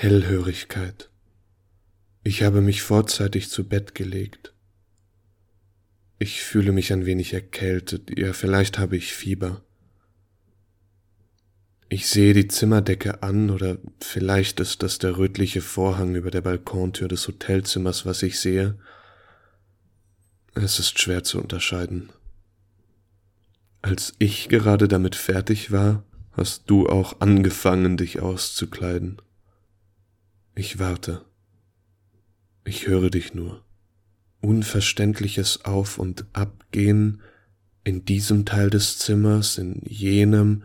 Hellhörigkeit. Ich habe mich vorzeitig zu Bett gelegt. Ich fühle mich ein wenig erkältet, ja vielleicht habe ich Fieber. Ich sehe die Zimmerdecke an oder vielleicht ist das der rötliche Vorhang über der Balkontür des Hotelzimmers, was ich sehe. Es ist schwer zu unterscheiden. Als ich gerade damit fertig war, hast du auch angefangen, dich auszukleiden. Ich warte. Ich höre dich nur. Unverständliches Auf und Abgehen in diesem Teil des Zimmers, in jenem,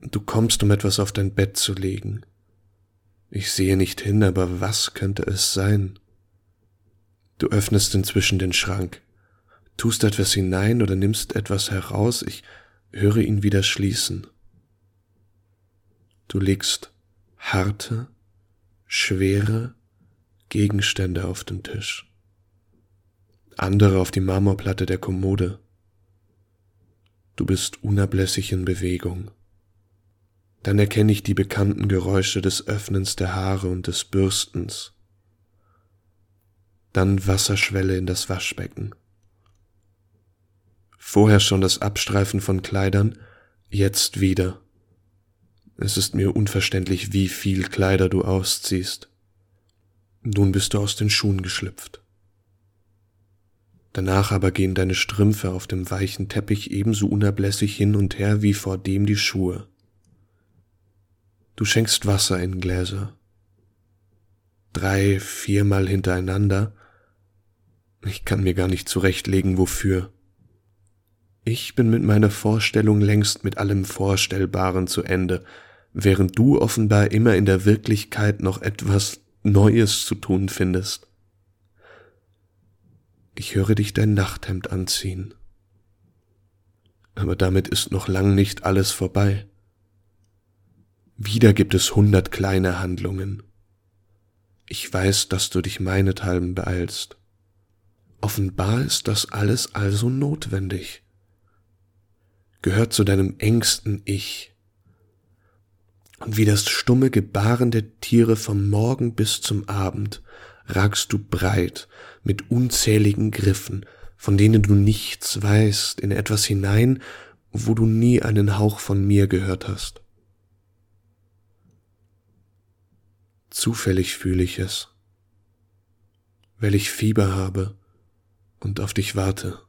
Du kommst, um etwas auf dein Bett zu legen. Ich sehe nicht hin, aber was könnte es sein? Du öffnest inzwischen den Schrank, tust etwas hinein oder nimmst etwas heraus, ich höre ihn wieder schließen. Du legst harte, schwere Gegenstände auf den Tisch, andere auf die Marmorplatte der Kommode. Du bist unablässig in Bewegung. Dann erkenne ich die bekannten Geräusche des Öffnens der Haare und des Bürstens. Dann Wasserschwelle in das Waschbecken. Vorher schon das Abstreifen von Kleidern, jetzt wieder. Es ist mir unverständlich, wie viel Kleider du ausziehst. Nun bist du aus den Schuhen geschlüpft. Danach aber gehen deine Strümpfe auf dem weichen Teppich ebenso unablässig hin und her wie vor dem die Schuhe. Du schenkst Wasser in Gläser. Drei, viermal hintereinander. Ich kann mir gar nicht zurechtlegen, wofür. Ich bin mit meiner Vorstellung längst mit allem Vorstellbaren zu Ende, während du offenbar immer in der Wirklichkeit noch etwas Neues zu tun findest. Ich höre dich dein Nachthemd anziehen. Aber damit ist noch lang nicht alles vorbei. Wieder gibt es hundert kleine Handlungen. Ich weiß, dass du dich meinethalben beeilst. Offenbar ist das alles also notwendig. Gehört zu deinem engsten Ich. Und wie das stumme Gebaren der Tiere vom Morgen bis zum Abend ragst du breit mit unzähligen Griffen, von denen du nichts weißt, in etwas hinein, wo du nie einen Hauch von mir gehört hast. Zufällig fühle ich es, weil ich Fieber habe und auf dich warte.